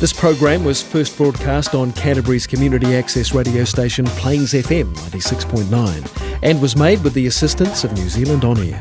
This program was first broadcast on Canterbury's community access radio station Plains FM 96.9 and was made with the assistance of New Zealand On Air.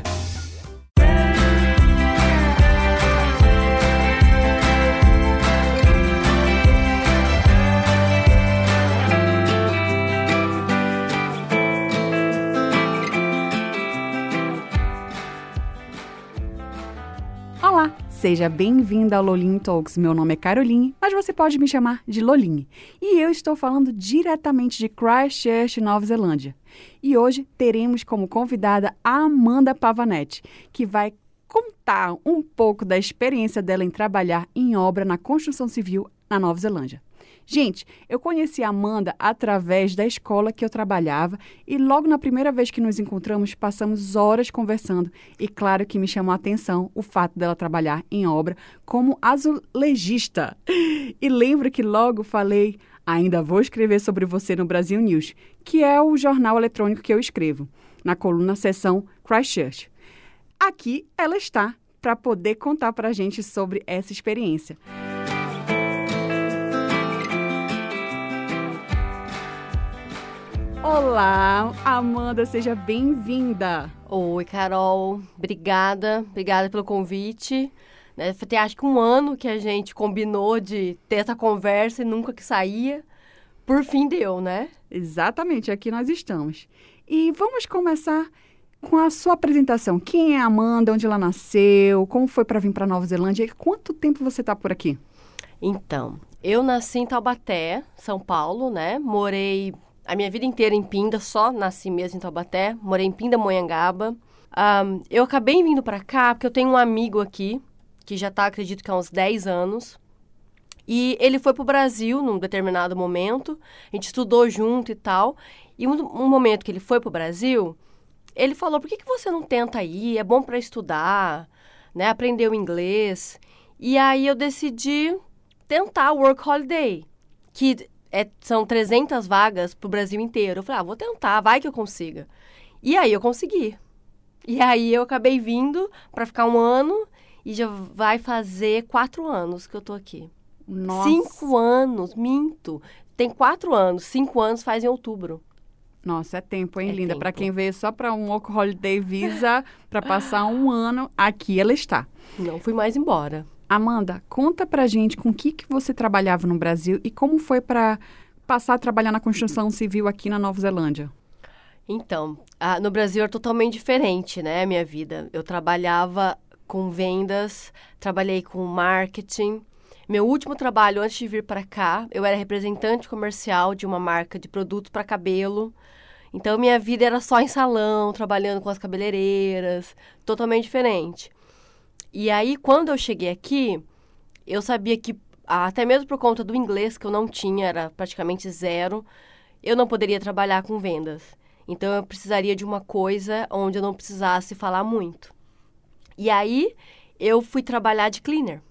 Seja bem-vinda ao Lolinho Talks. Meu nome é Caroline, mas você pode me chamar de Lolinho. E eu estou falando diretamente de Christchurch, Nova Zelândia. E hoje teremos como convidada a Amanda Pavanetti, que vai contar um pouco da experiência dela em trabalhar em obra na construção civil na Nova Zelândia. Gente, eu conheci a Amanda através da escola que eu trabalhava e logo na primeira vez que nos encontramos passamos horas conversando e claro que me chamou a atenção o fato dela trabalhar em obra como azulejista. E lembro que logo falei, ainda vou escrever sobre você no Brasil News, que é o jornal eletrônico que eu escrevo, na coluna seção Christchurch. Aqui ela está para poder contar para a gente sobre essa experiência. Olá, Amanda, seja bem-vinda. Oi, Carol. Obrigada. Obrigada pelo convite. Né, tem acho que um ano que a gente combinou de ter essa conversa e nunca que saía. Por fim deu, né? Exatamente, aqui nós estamos. E vamos começar com a sua apresentação. Quem é a Amanda? Onde ela nasceu? Como foi para vir para Nova Zelândia? E quanto tempo você está por aqui? Então, eu nasci em Taubaté, São Paulo, né? Morei a minha vida inteira em Pinda, só nasci mesmo em Taubaté. Morei em Pinda, Monhangaba. Um, eu acabei vindo para cá porque eu tenho um amigo aqui, que já tá, acredito que há uns 10 anos. E ele foi pro Brasil num determinado momento. A gente estudou junto e tal. E um, um momento que ele foi pro Brasil, ele falou: por que, que você não tenta ir? É bom para estudar, né? Aprender o inglês. E aí eu decidi tentar o Work Holiday, que é, são 300 vagas pro Brasil inteiro. Eu falei, ah, vou tentar, vai que eu consiga. E aí eu consegui. E aí eu acabei vindo para ficar um ano e já vai fazer quatro anos que eu tô aqui. Nossa. Cinco anos, minto. Tem quatro anos, cinco anos faz em outubro. Nossa, é tempo, hein, É linda? Para quem veio só para um Work Holiday Visa para passar um ano, aqui ela está. Não fui mais embora. Amanda, conta pra gente com o que, que você trabalhava no Brasil e como foi para passar a trabalhar na construção civil aqui na Nova Zelândia. Então, ah, no Brasil é totalmente diferente, né, a minha vida. Eu trabalhava com vendas, trabalhei com marketing. Meu último trabalho antes de vir para cá, eu era representante comercial de uma marca de produto para cabelo. Então, minha vida era só em salão, trabalhando com as cabeleireiras, totalmente diferente. E aí, quando eu cheguei aqui, eu sabia que, até mesmo por conta do inglês que eu não tinha, era praticamente zero, eu não poderia trabalhar com vendas. Então eu precisaria de uma coisa onde eu não precisasse falar muito. E aí eu fui trabalhar de cleaner.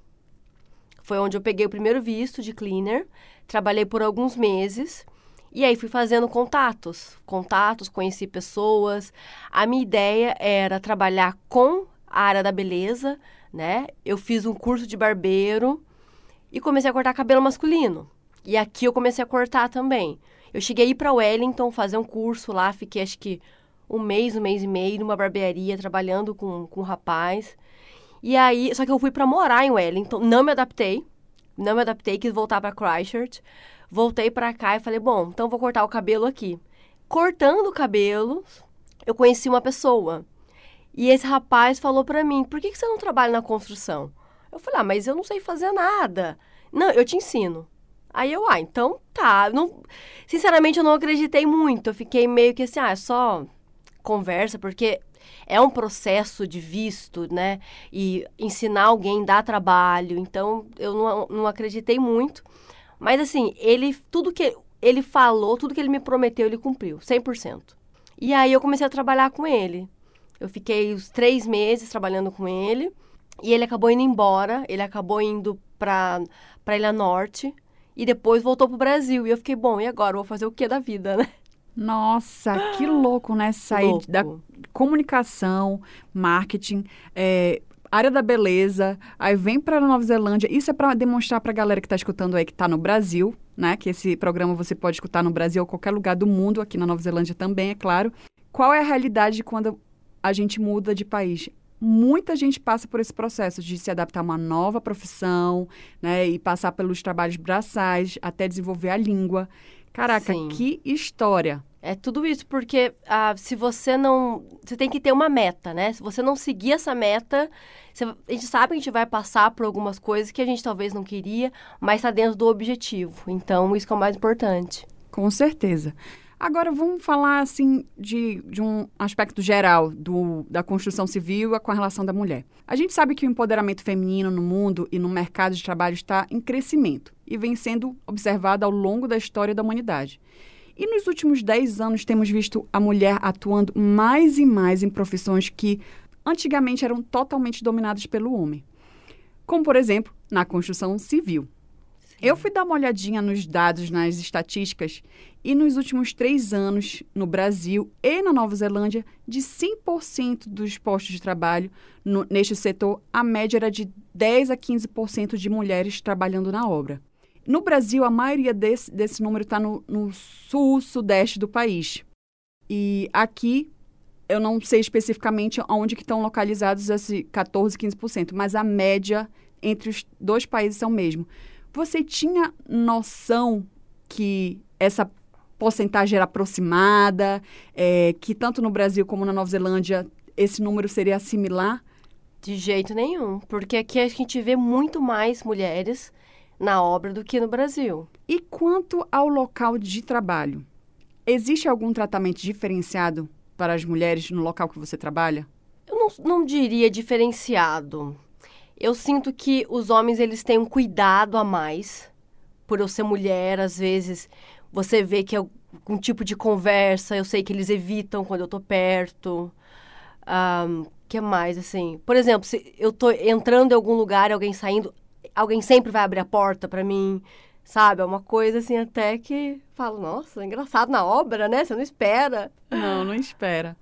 Foi onde eu peguei o primeiro visto de cleaner, trabalhei por alguns meses e aí fui fazendo contatos, contatos, conheci pessoas. A minha ideia era trabalhar com área da beleza, né? Eu fiz um curso de barbeiro e comecei a cortar cabelo masculino. E aqui eu comecei a cortar também. Eu cheguei a ir para Wellington fazer um curso lá, fiquei acho que um mês, um mês e meio numa barbearia trabalhando com, com um rapaz. E aí, só que eu fui para morar em Wellington, não me adaptei, não me adaptei, quis voltar para Christchurch. Voltei para cá e falei, bom, então vou cortar o cabelo aqui. Cortando o cabelo, eu conheci uma pessoa. E esse rapaz falou para mim, por que, que você não trabalha na construção? Eu falei, ah, mas eu não sei fazer nada. Não, eu te ensino. Aí eu, ah, então tá. Não, sinceramente, eu não acreditei muito. Eu fiquei meio que assim, ah, é só conversa, porque é um processo de visto, né? E ensinar alguém dá trabalho. Então, eu não, não acreditei muito. Mas assim, ele, tudo que ele falou, tudo que ele me prometeu, ele cumpriu, 100%. E aí eu comecei a trabalhar com ele. Eu fiquei os três meses trabalhando com ele. E ele acabou indo embora. Ele acabou indo para para Ilha Norte. E depois voltou pro Brasil. E eu fiquei, bom, e agora? Vou fazer o que da vida, né? Nossa, que louco, né? Sair Louco. da comunicação, marketing, é, área da beleza, aí vem para a Nova Zelândia. Isso é para demonstrar para a galera que está escutando aí que está no Brasil, né? Que esse programa você pode escutar no Brasil ou qualquer lugar do mundo, aqui na Nova Zelândia também, é claro. Qual é a realidade quando a gente muda de país? Muita gente passa por esse processo de se adaptar a uma nova profissão, né? E passar pelos trabalhos braçais, até desenvolver a língua. Caraca, Sim. que história! É tudo isso, porque ah, se você não. Você tem que ter uma meta, né? Se você não seguir essa meta, você- a gente sabe que a gente vai passar por algumas coisas que a gente talvez não queria, mas está dentro do objetivo. Então, isso que é o mais importante. Com certeza. Agora vamos falar assim de, de um aspecto geral do, da construção civil com a relação da mulher. A gente sabe que o empoderamento feminino no mundo e no mercado de trabalho está em crescimento e vem sendo observado ao longo da história da humanidade. E nos últimos 10 anos temos visto a mulher atuando mais e mais em profissões que antigamente eram totalmente dominadas pelo homem. Como, por exemplo, na construção civil. Eu fui dar uma olhadinha nos dados, nas estatísticas, e nos últimos três anos, no Brasil e na Nova Zelândia, de 100% dos postos de trabalho no- neste setor, a média era de 10 a 15% de mulheres trabalhando na obra. No Brasil, a maioria desse, desse número está no, no sul, sudeste do país. E aqui, eu não sei especificamente onde que estão localizados esses 14, 15%, mas a média entre os dois países é o mesmo. Você tinha noção que essa porcentagem era aproximada, é, que tanto no Brasil como na Nova Zelândia esse número seria similar? De jeito nenhum, porque aqui a gente vê muito mais mulheres na obra do que no Brasil. E quanto ao local de trabalho? Existe algum tratamento diferenciado para as mulheres no local que você trabalha? Eu não, não diria diferenciado. Eu sinto que os homens eles têm um cuidado a mais por eu ser mulher. Às vezes você vê que é algum tipo de conversa, eu sei que eles evitam quando eu tô perto. O que mais, assim? Por exemplo, se eu tô entrando em algum lugar alguém saindo, alguém sempre vai abrir a porta pra mim, sabe? É uma coisa assim até que falo, nossa, é engraçado na obra, né? Você não espera. Não, não espera.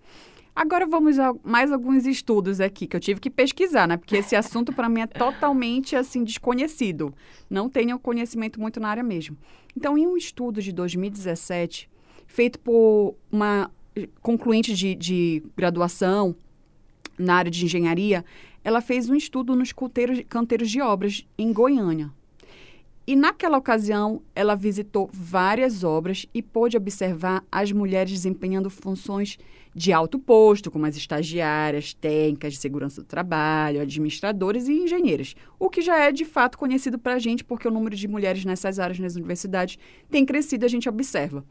Agora vamos a mais alguns estudos aqui que eu tive que pesquisar, né? Porque esse assunto para mim é totalmente assim desconhecido. Não tenho conhecimento muito na área mesmo. Então, em um estudo de 2017, feito por uma concluinte de, de graduação na área de engenharia, ela fez um estudo nos canteiros, canteiros de obras em Goiânia. E naquela ocasião, ela visitou várias obras e pôde observar as mulheres desempenhando funções de alto posto, como as estagiárias, técnicas de segurança do trabalho, administradoras e engenheiras, o que já é de fato conhecido para a gente, porque o número de mulheres nessas áreas nas universidades tem crescido, a gente observa.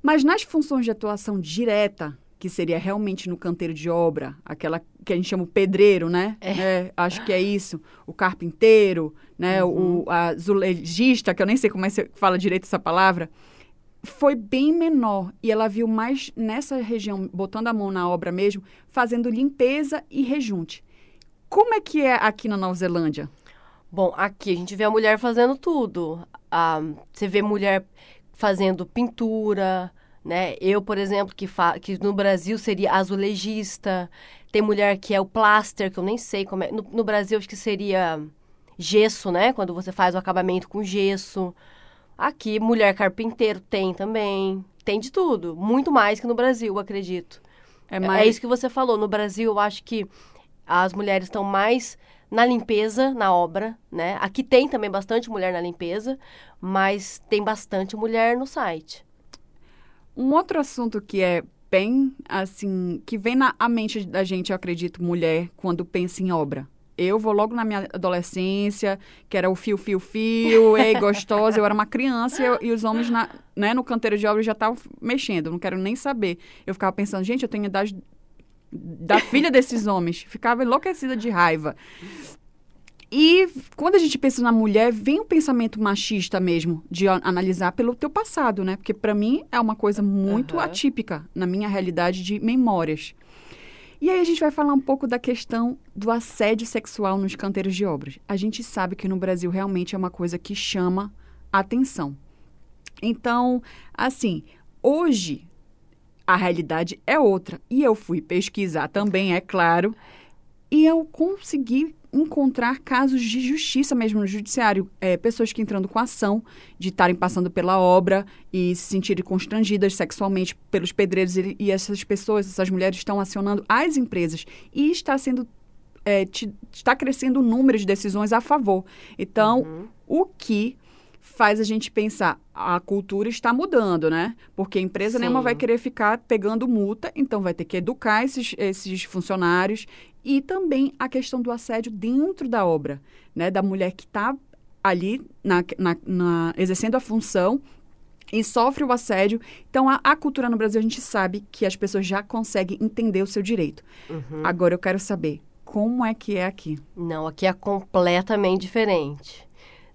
Mas nas funções de atuação direta, que seria realmente no canteiro de obra, aquela que a gente chama o pedreiro, né? É. acho que é isso. O carpinteiro, né? Uhum. O azulejista, que eu nem sei como é que fala direito essa palavra, foi bem menor. E ela viu mais nessa região, botando a mão na obra mesmo, fazendo limpeza e rejunte. Como é que é aqui na Nova Zelândia? Bom, aqui a gente vê a mulher fazendo tudo. Ah, você vê mulher fazendo pintura, né? Eu, por exemplo, que, que no Brasil seria azulejista. Tem mulher que é o plaster, que eu nem sei como é. No, no, Brasil, acho que seria gesso, né? Quando você faz o acabamento com gesso. Aqui, mulher carpinteiro tem também. Tem de tudo. Muito mais que no Brasil, acredito. É, mais... é isso que você falou. No Brasil, eu acho que as mulheres estão mais na limpeza, na obra, né? Aqui tem também bastante mulher na limpeza, mas tem bastante mulher no site. Um outro assunto que é bem, assim, que vem na mente da gente, eu acredito, mulher, quando pensa em obra. Eu vou logo na minha adolescência, que era o fio, fio, fio, ei, gostosa. Eu era uma criança e, eu, e os homens na, né, no canteiro de obra já estavam mexendo. Não quero nem saber. Eu ficava pensando, gente, eu tenho idade da filha desses homens. Ficava enlouquecida de raiva. E quando a gente pensa na mulher, vem um pensamento machista mesmo, de analisar pelo teu passado, né? Porque para mim é uma coisa muito uhum. atípica na minha realidade de memórias. E aí a gente vai falar um pouco da questão do assédio sexual nos canteiros de obras. A gente sabe que no Brasil realmente é uma coisa que chama atenção. Então, assim, hoje a realidade é outra. E eu fui pesquisar também, é claro. E eu consegui encontrar casos de justiça mesmo no judiciário. É, pessoas que entrando com ação de estarem passando pela obra e se sentirem constrangidas sexualmente pelos pedreiros e, e essas pessoas, essas mulheres estão acionando as empresas e está sendo é, te, está crescendo o número de decisões a favor. Então, uhum. o que faz a gente pensar, a cultura está mudando, né? Porque a empresa Sim. nenhuma vai querer ficar pegando multa, então vai ter que educar esses, esses funcionários e também a questão do assédio dentro da obra, né? Da mulher que está ali na, na, na, exercendo a função e sofre o assédio. Então, a, a, cultura no Brasil, a gente sabe que as pessoas já conseguem entender o seu direito. Uhum. Agora, eu quero saber, como é que é aqui? Não, aqui é completamente diferente.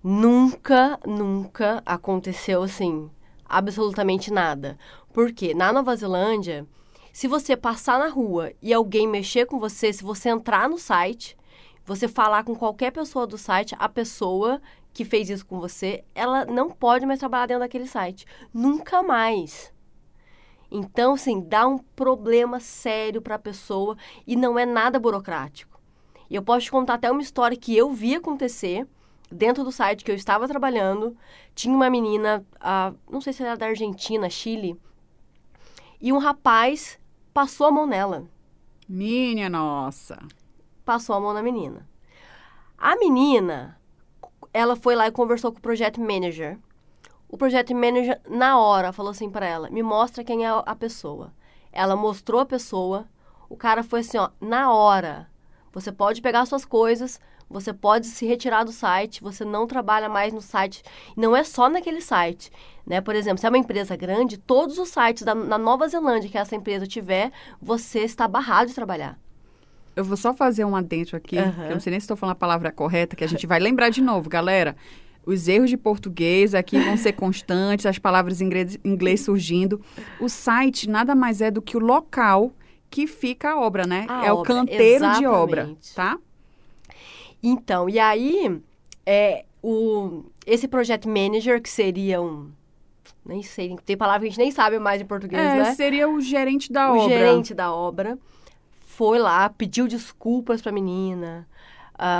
Nunca, nunca aconteceu assim, absolutamente nada. Porque na Nova Zelândia, se você passar na rua e alguém mexer com você, se você entrar no site, você falar com qualquer pessoa do site, a pessoa que fez isso com você, ela não pode mais trabalhar dentro daquele site. Nunca mais. Então, assim, dá um problema sério para a pessoa e não é nada burocrático. E eu posso te contar até uma história que eu vi acontecer dentro do site que eu estava trabalhando, tinha uma menina, uh, não sei se era da Argentina, Chile, e um rapaz passou a mão nela. Minha nossa! Passou a mão na menina. A menina, ela foi lá e conversou com o project manager. O project manager, na hora, falou assim para ela: me mostra quem é a pessoa. Ela mostrou a pessoa. O cara foi assim: ó, na hora. Você pode pegar suas coisas, você pode se retirar do site, você não trabalha mais no site. Não é só naquele site. Né? Por exemplo, se é uma empresa grande, todos os sites da, na Nova Zelândia que essa empresa tiver, você está barrado de trabalhar. Eu vou só fazer um adentro aqui, uhum. que eu não sei nem se estou falando a palavra correta, que a gente vai lembrar de novo, galera. Os erros de português aqui vão ser constantes, as palavras em inglês, inglês surgindo. O site nada mais é do que o local que fica a obra, né? A é obra, o canteiro exatamente. de obra, tá? Então, e aí, é, o, esse project manager, que seria um. Nem sei, tem palavra que a gente nem sabe mais em português, é, né? Seria o gerente da o obra. O gerente da obra foi lá, pediu desculpas pra menina.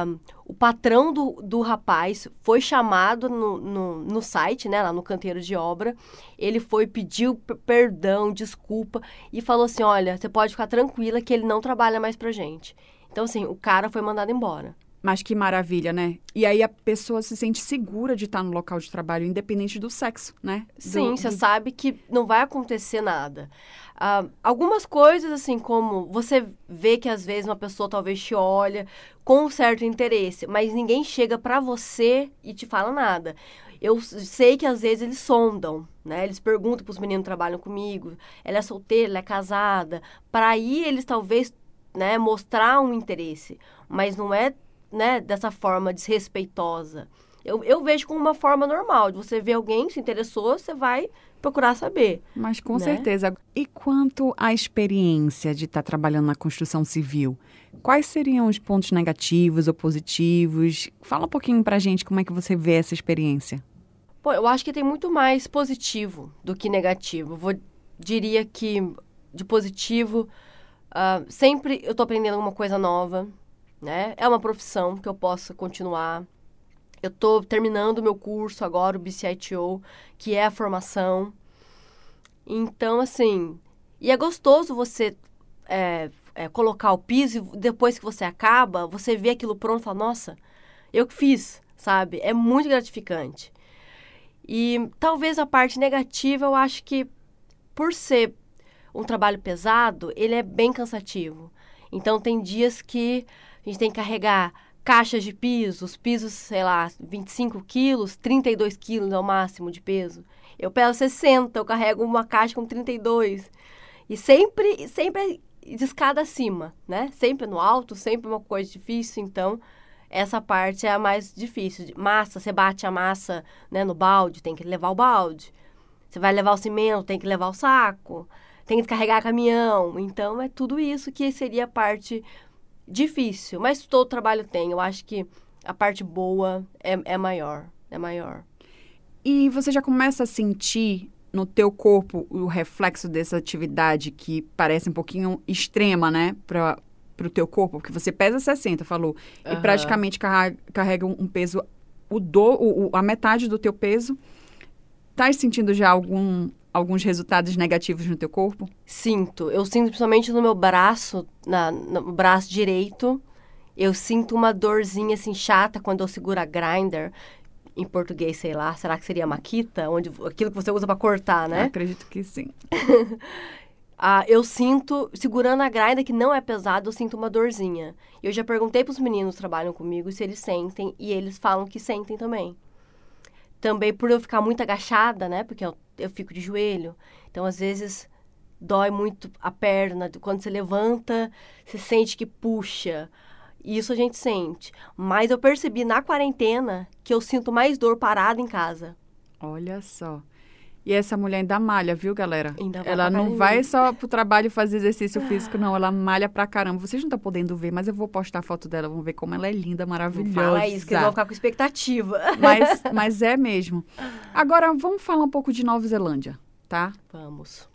Um, o patrão do, do rapaz foi chamado no, no, no, site, né, lá no canteiro de obra. Ele foi, pediu perdão, desculpa e falou assim: Olha, você pode ficar tranquila que ele não trabalha mais pra gente. Então, assim, o cara foi mandado embora. Mas que maravilha, né? E aí a pessoa se sente segura de estar no local de trabalho, independente do sexo, né? Sim, você do... sabe que não vai acontecer nada. Uh, algumas coisas, assim, como você vê que às vezes uma pessoa talvez te olha com um certo interesse, mas ninguém chega para você e te fala nada. Eu sei que às vezes eles sondam, né? Eles perguntam para os meninos que trabalham comigo, ela é solteira, ela é casada, para aí eles talvez, né, mostrar um interesse, mas não é né, dessa forma desrespeitosa. Eu, eu vejo como uma forma normal. De você ver alguém se interessou, você vai procurar saber. Mas com né? certeza. E quanto à experiência de estar tá trabalhando na construção civil? Quais seriam os pontos negativos ou positivos? Fala um pouquinho pra gente como é que você vê essa experiência. Pô, eu acho que tem muito mais positivo do que negativo. Vou, diria que de positivo, uh, sempre eu tô aprendendo alguma coisa nova né? É uma profissão que eu posso continuar. Eu estou terminando o meu curso agora, o BCITO, que é a formação. Então, assim, e é gostoso você é, é, colocar o piso e depois que você acaba, você vê aquilo pronto e fala, nossa, eu que fiz, sabe? É muito gratificante. E talvez a parte negativa, eu acho que por ser um trabalho pesado, ele é bem cansativo. Então, tem dias que a gente tem que carregar caixas de pisos, pisos, sei lá, 25 quilos, 32 quilos é o máximo de peso. Eu peso 60, eu carrego uma caixa com 32. E sempre, sempre de escada acima, né? Sempre no alto, sempre uma coisa difícil, então essa parte é a mais difícil. Massa, você bate a massa né, no balde, tem que levar o balde. Você vai levar o cimento, tem que levar o saco. Tem que carregar caminhão. Então, é tudo isso que seria a parte difícil, mas todo trabalho tem. Eu acho que a parte boa é, é maior, é maior. E você já começa a sentir no teu corpo o reflexo dessa atividade que parece um pouquinho extrema, né, para pro teu corpo? Porque você pesa 60, falou, e Aham. praticamente carrega, carrega um, peso, o do, o, o- a metade do teu peso. Tá sentindo já algum, alguns resultados negativos no teu corpo? Sinto. Eu sinto principalmente no meu braço, na, no braço direito. Eu sinto uma dorzinha assim chata quando eu seguro a grinder. Em português, sei lá, será que seria maquita? Onde, aquilo que você usa pra cortar, né? Acredito que sim. Ah, eu sinto, segurando a grinder, que não é pesado, eu sinto uma dorzinha. Eu já perguntei pros meninos que trabalham comigo se eles sentem, e eles falam que sentem também. Também por eu ficar muito agachada, né? Porque eu, eu fico de joelho. Então, às vezes, dói muito a perna. Quando você levanta, você sente que puxa. Isso a gente sente. Mas eu percebi na quarentena que eu sinto mais dor parada em casa. Olha só. E essa mulher ainda malha, viu, galera? Ainda ela não vai só pro trabalho fazer exercício físico, não. Ela malha pra caramba. Vocês não estão podendo ver, mas eu vou postar a foto dela. Vão ver como ela é linda, Não maravilhosa. fala isso, que eles vão ficar com expectativa. mas, mas é mesmo. Agora, vamos falar um pouco de Nova Zelândia, tá? Vamos.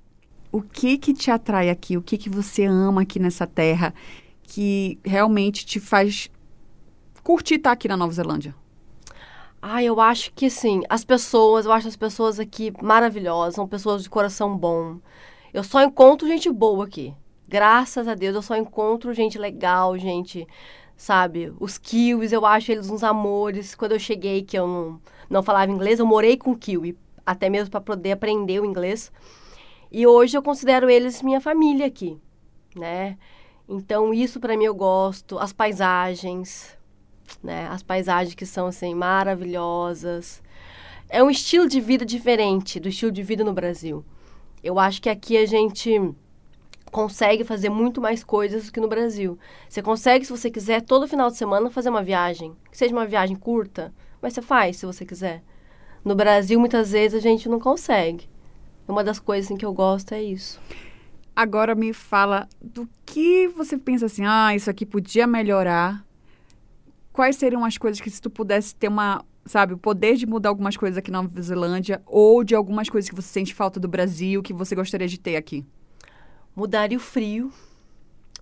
O que que te atrai aqui? O que que você ama aqui nessa terra que realmente te faz curtir estar aqui na Nova Zelândia? Ah, eu acho que assim, as pessoas, eu acho as pessoas aqui maravilhosas, são pessoas de coração bom. Eu só encontro gente boa aqui. Graças a Deus, eu só encontro gente legal, gente, sabe? Os kiwis, eu acho eles uns amores. Quando eu cheguei, que eu não, não falava inglês, eu morei com kiwi, até mesmo para poder aprender o inglês. E hoje eu considero eles minha família aqui, né? Então, isso para mim eu gosto. As paisagens, né? As paisagens que são assim maravilhosas. É um estilo de vida diferente do estilo de vida no Brasil. Eu acho que aqui a gente consegue fazer muito mais coisas do que no Brasil. Você consegue, se você quiser, todo final de semana fazer uma viagem, que seja uma viagem curta, mas você faz se você quiser. No Brasil, muitas vezes a gente não consegue. Uma das coisas assim, que eu gosto é isso. Agora me fala do que você pensa assim, ah, isso aqui podia melhorar. Quais seriam as coisas que se tu pudesse ter uma, sabe, o poder de mudar algumas coisas aqui na Nova Zelândia ou de algumas coisas que você sente falta do Brasil que você gostaria de ter aqui? Mudaria o frio,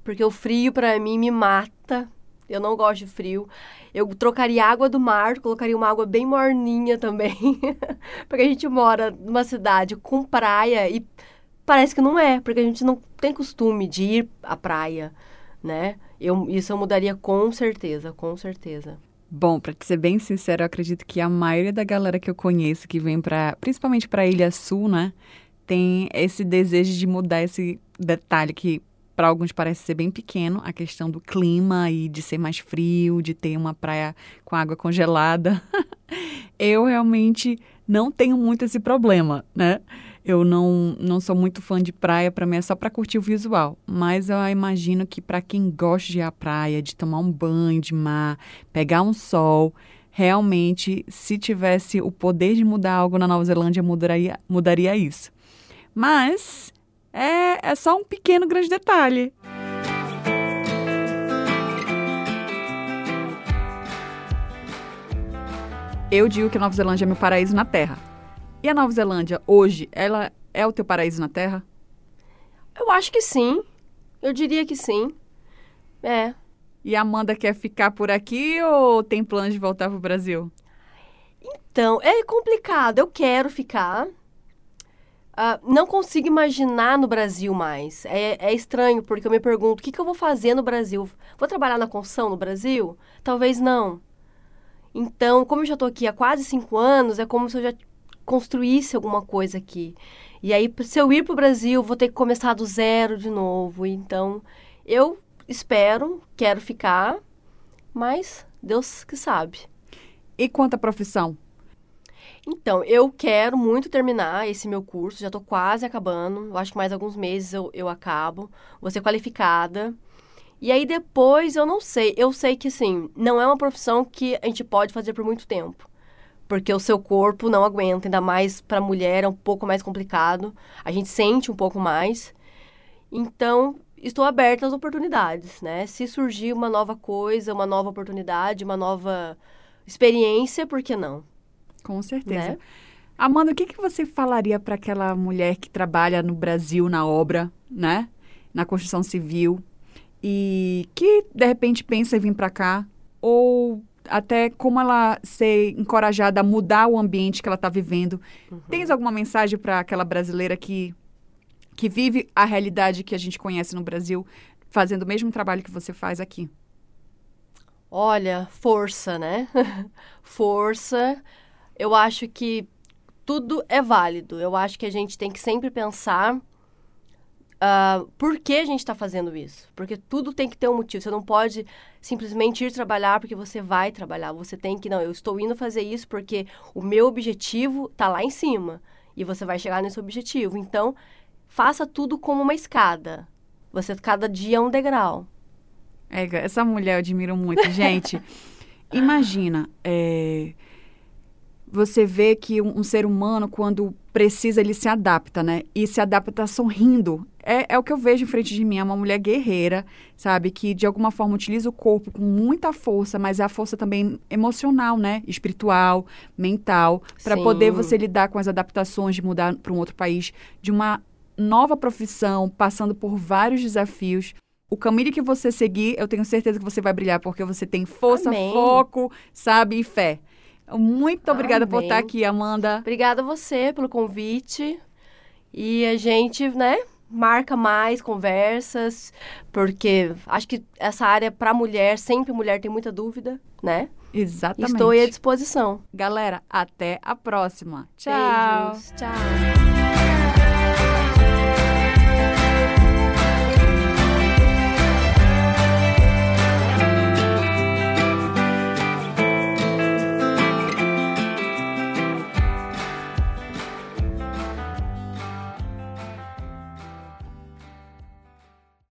porque o frio pra mim me mata. Eu não gosto de frio. Eu trocaria água do mar, colocaria uma água bem morninha também. porque a gente mora numa cidade com praia e parece que não é, porque a gente não tem costume de ir à praia, né? Eu, isso eu mudaria com certeza, com certeza. Bom, te ser bem sincero, eu acredito que a maioria da galera que eu conheço que vem para, principalmente para Ilha Sul, né, tem esse desejo de mudar esse detalhe que para alguns parece ser bem pequeno, a questão do clima e de ser mais frio, de ter uma praia com água congelada. eu realmente não tenho muito esse problema, né? Eu não, não sou muito fã de praia, para mim é só para curtir o visual. Mas eu imagino que para quem gosta de ir à praia, de tomar um banho de mar, pegar um sol, realmente, se tivesse o poder de mudar algo na Nova Zelândia, mudaria, mudaria isso. Mas é, é só um pequeno grande detalhe. Eu digo que Nova Zelândia é meu paraíso na Terra. E a Nova Zelândia, hoje, ela é o teu paraíso na Terra? Eu acho que sim. Eu diria que sim. É. E a Amanda quer ficar por aqui ou tem planos de voltar pro Brasil? Então, é complicado. Eu quero ficar. Ah, não consigo imaginar no Brasil mais. É, é estranho, porque eu me pergunto: o que, que eu vou fazer no Brasil? Vou trabalhar na construção no Brasil? Talvez não. Então, como eu já estou aqui há quase cinco anos, é como se eu já construísse alguma coisa aqui. E aí, se eu ir para o Brasil, vou ter que começar do zero de novo. Então, eu espero, quero ficar, mas Deus que sabe. E quanto à profissão? Então, eu quero muito terminar esse meu curso, já estou quase acabando. Eu acho que mais alguns meses eu, eu acabo. Vou ser qualificada. E aí depois eu não sei. Eu sei que, assim, não é uma profissão que a gente pode fazer por muito tempo. Porque o seu corpo não aguenta, ainda mais para mulher é um pouco mais complicado. A gente sente um pouco mais. Então, estou aberta às oportunidades, né? Se surgir uma nova coisa, uma nova oportunidade, uma nova experiência, por que não? Com certeza. Né? Amanda, o que, que você falaria para aquela mulher que trabalha no Brasil na obra, né? Na construção civil e que de repente pensa em vir para cá ou até como ela ser encorajada a mudar o ambiente que ela está vivendo. Uhum. Tens alguma mensagem para aquela brasileira que que vive a realidade que a gente conhece no Brasil, fazendo o mesmo trabalho que você faz aqui? Olha, força, né? força. Eu acho que tudo é válido. Eu acho que a gente tem que sempre pensar uh, por que a gente está fazendo isso. Porque tudo tem que ter um motivo. Você não pode simplesmente ir trabalhar porque você vai trabalhar. Você tem que, não, eu estou indo fazer isso porque o meu objetivo está lá em cima. E você vai chegar nesse objetivo. Então, faça tudo como uma escada. Você, cada dia é um degrau. É, essa mulher eu admiro muito. Gente, imagina, é, você vê que um, um, ser humano, quando precisa, ele se adapta, né? E se adapta sorrindo. É, é o que eu vejo em frente de mim. É uma mulher guerreira, sabe? Que de alguma forma utiliza o corpo com muita força, mas é a força também emocional, né? Espiritual, mental, para poder você lidar com as adaptações de mudar para um outro país, de uma nova profissão, passando por vários desafios. O caminho que você seguir, eu tenho certeza que você vai brilhar, porque você tem força, Amém. foco, sabe, e fé. Muito obrigada por estar aqui, Amanda. Obrigada a você pelo convite. E a gente, né, marca mais conversas, porque acho que essa área para mulher, sempre mulher tem muita dúvida, né? Exatamente. Estou à disposição. Galera, até a próxima. Tchau. Beijos. Tchau.